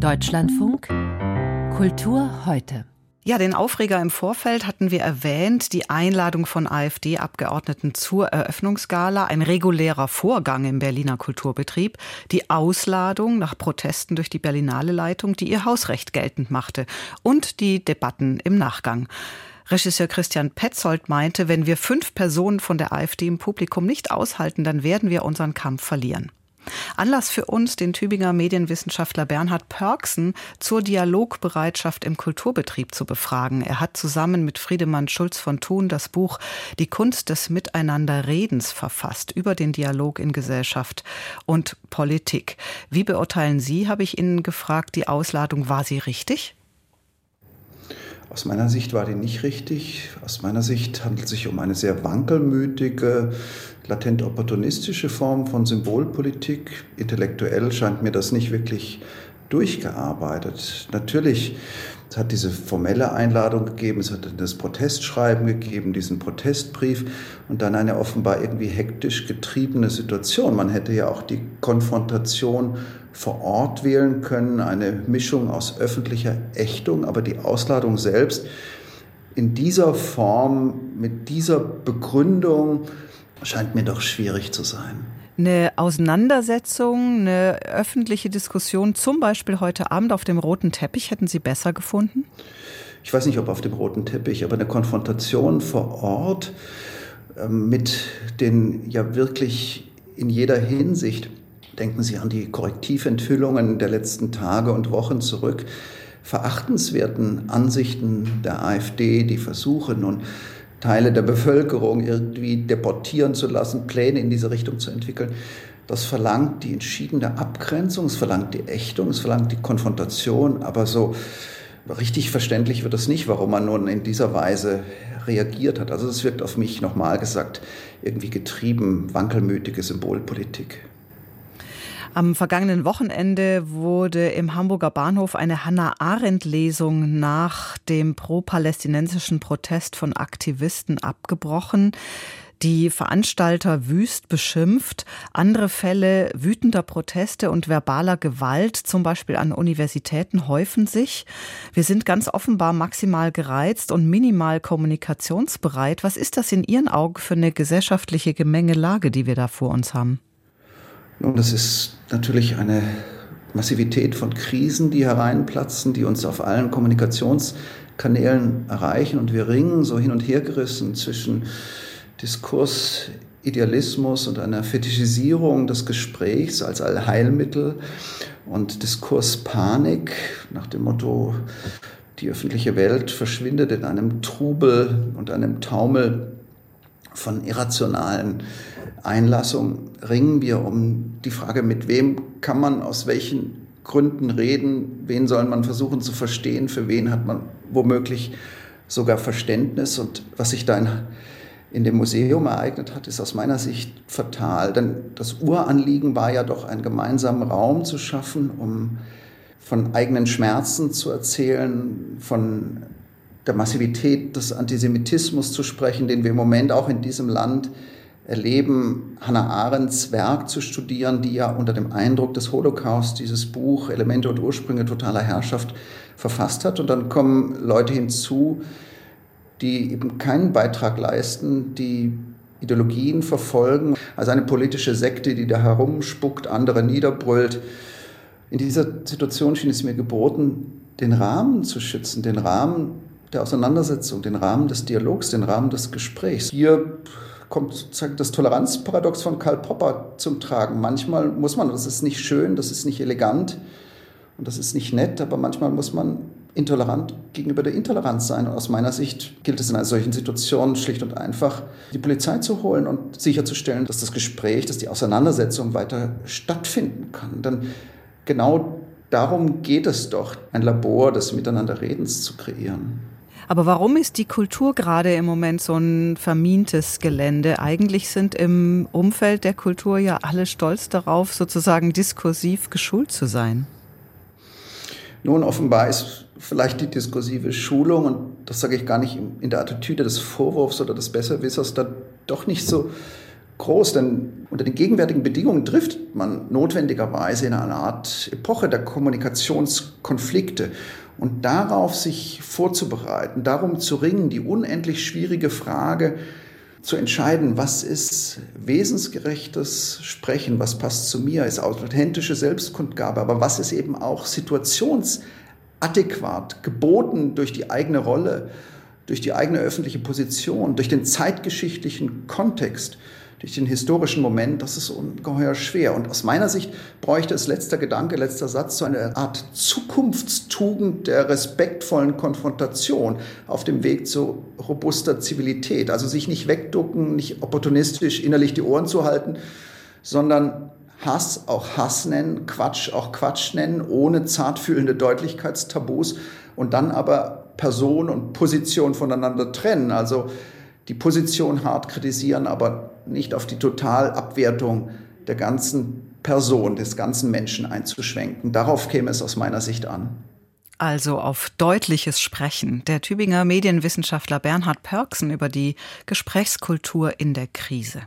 Deutschlandfunk Kultur heute. Ja, den Aufreger im Vorfeld hatten wir erwähnt, die Einladung von AfD-Abgeordneten zur Eröffnungsgala, ein regulärer Vorgang im Berliner Kulturbetrieb, die Ausladung nach Protesten durch die Berlinale Leitung, die ihr Hausrecht geltend machte, und die Debatten im Nachgang. Regisseur Christian Petzold meinte, wenn wir fünf Personen von der AfD im Publikum nicht aushalten, dann werden wir unseren Kampf verlieren. Anlass für uns, den Tübinger Medienwissenschaftler Bernhard Pörksen zur Dialogbereitschaft im Kulturbetrieb zu befragen. Er hat zusammen mit Friedemann Schulz von Thun das Buch Die Kunst des Miteinanderredens verfasst über den Dialog in Gesellschaft und Politik. Wie beurteilen Sie, habe ich Ihnen gefragt, die Ausladung, war sie richtig? Aus meiner Sicht war die nicht richtig. Aus meiner Sicht handelt es sich um eine sehr wankelmütige, latent opportunistische Form von Symbolpolitik. Intellektuell scheint mir das nicht wirklich durchgearbeitet. Natürlich es hat diese formelle Einladung gegeben, es hat das Protestschreiben gegeben, diesen Protestbrief und dann eine offenbar irgendwie hektisch getriebene Situation. Man hätte ja auch die Konfrontation vor Ort wählen können, eine Mischung aus öffentlicher Ächtung, aber die Ausladung selbst in dieser Form, mit dieser Begründung, scheint mir doch schwierig zu sein eine Auseinandersetzung, eine öffentliche Diskussion, zum Beispiel heute Abend auf dem roten Teppich, hätten Sie besser gefunden? Ich weiß nicht, ob auf dem roten Teppich, aber eine Konfrontation vor Ort ähm, mit den ja wirklich in jeder Hinsicht, denken Sie an die Korrektiventhüllungen der letzten Tage und Wochen zurück, verachtenswerten Ansichten der AfD, die Versuche nun Teile der Bevölkerung irgendwie deportieren zu lassen, Pläne in diese Richtung zu entwickeln. Das verlangt die entschiedene Abgrenzung, es verlangt die Ächtung, es verlangt die Konfrontation, aber so richtig verständlich wird es nicht, warum man nun in dieser Weise reagiert hat. Also es wirkt auf mich, nochmal gesagt, irgendwie getrieben, wankelmütige Symbolpolitik. Am vergangenen Wochenende wurde im Hamburger Bahnhof eine Hannah Arendt-Lesung nach dem pro-palästinensischen Protest von Aktivisten abgebrochen die Veranstalter wüst beschimpft. Andere Fälle wütender Proteste und verbaler Gewalt, zum Beispiel an Universitäten, häufen sich. Wir sind ganz offenbar maximal gereizt und minimal kommunikationsbereit. Was ist das in Ihren Augen für eine gesellschaftliche Gemengelage, die wir da vor uns haben? Nun, das ist natürlich eine Massivität von Krisen, die hereinplatzen, die uns auf allen Kommunikationskanälen erreichen. Und wir ringen so hin und her gerissen zwischen Diskurs, Idealismus und einer Fetischisierung des Gesprächs als Allheilmittel und Diskurspanik nach dem Motto, die öffentliche Welt verschwindet in einem Trubel und einem Taumel von irrationalen Einlassung ringen wir um die Frage, mit wem kann man aus welchen Gründen reden, wen soll man versuchen zu verstehen, für wen hat man womöglich sogar Verständnis. Und was sich da in, in dem Museum ereignet hat, ist aus meiner Sicht fatal. Denn das Uranliegen war ja doch einen gemeinsamen Raum zu schaffen, um von eigenen Schmerzen zu erzählen, von der Massivität des Antisemitismus zu sprechen, den wir im Moment auch in diesem Land erleben, Hannah Arendts Werk zu studieren, die ja unter dem Eindruck des Holocaust dieses Buch Elemente und Ursprünge totaler Herrschaft verfasst hat. Und dann kommen Leute hinzu, die eben keinen Beitrag leisten, die Ideologien verfolgen, also eine politische Sekte, die da herumspuckt, andere niederbrüllt. In dieser Situation schien es mir geboten, den Rahmen zu schützen, den Rahmen der Auseinandersetzung, den Rahmen des Dialogs, den Rahmen des Gesprächs. Hier kommt sozusagen das Toleranzparadox von Karl Popper zum Tragen. Manchmal muss man, das ist nicht schön, das ist nicht elegant und das ist nicht nett, aber manchmal muss man intolerant gegenüber der Intoleranz sein. Und aus meiner Sicht gilt es in einer solchen Situation schlicht und einfach, die Polizei zu holen und sicherzustellen, dass das Gespräch, dass die Auseinandersetzung weiter stattfinden kann. Denn genau darum geht es doch, ein Labor des Miteinanderredens zu kreieren. Aber warum ist die Kultur gerade im Moment so ein vermintes Gelände? Eigentlich sind im Umfeld der Kultur ja alle stolz darauf, sozusagen diskursiv geschult zu sein. Nun, offenbar ist vielleicht die diskursive Schulung, und das sage ich gar nicht in der Attitüde des Vorwurfs oder des Besserwissers, da doch nicht so groß, denn unter den gegenwärtigen Bedingungen trifft man notwendigerweise in einer Art Epoche der Kommunikationskonflikte. Und darauf sich vorzubereiten, darum zu ringen, die unendlich schwierige Frage zu entscheiden, was ist wesensgerechtes Sprechen, was passt zu mir, ist authentische Selbstkundgabe, aber was ist eben auch situationsadäquat, geboten durch die eigene Rolle, durch die eigene öffentliche Position, durch den zeitgeschichtlichen Kontext durch den historischen Moment, das ist ungeheuer schwer. Und aus meiner Sicht bräuchte es letzter Gedanke, letzter Satz, so eine Art Zukunftstugend der respektvollen Konfrontation auf dem Weg zu robuster Zivilität. Also sich nicht wegducken, nicht opportunistisch innerlich die Ohren zu halten, sondern Hass auch Hass nennen, Quatsch auch Quatsch nennen, ohne zartfühlende Deutlichkeitstabus und dann aber Person und Position voneinander trennen. Also die Position hart kritisieren, aber nicht auf die Totalabwertung der ganzen Person, des ganzen Menschen einzuschwenken. Darauf käme es aus meiner Sicht an. Also auf deutliches Sprechen. Der Tübinger Medienwissenschaftler Bernhard Pörksen über die Gesprächskultur in der Krise.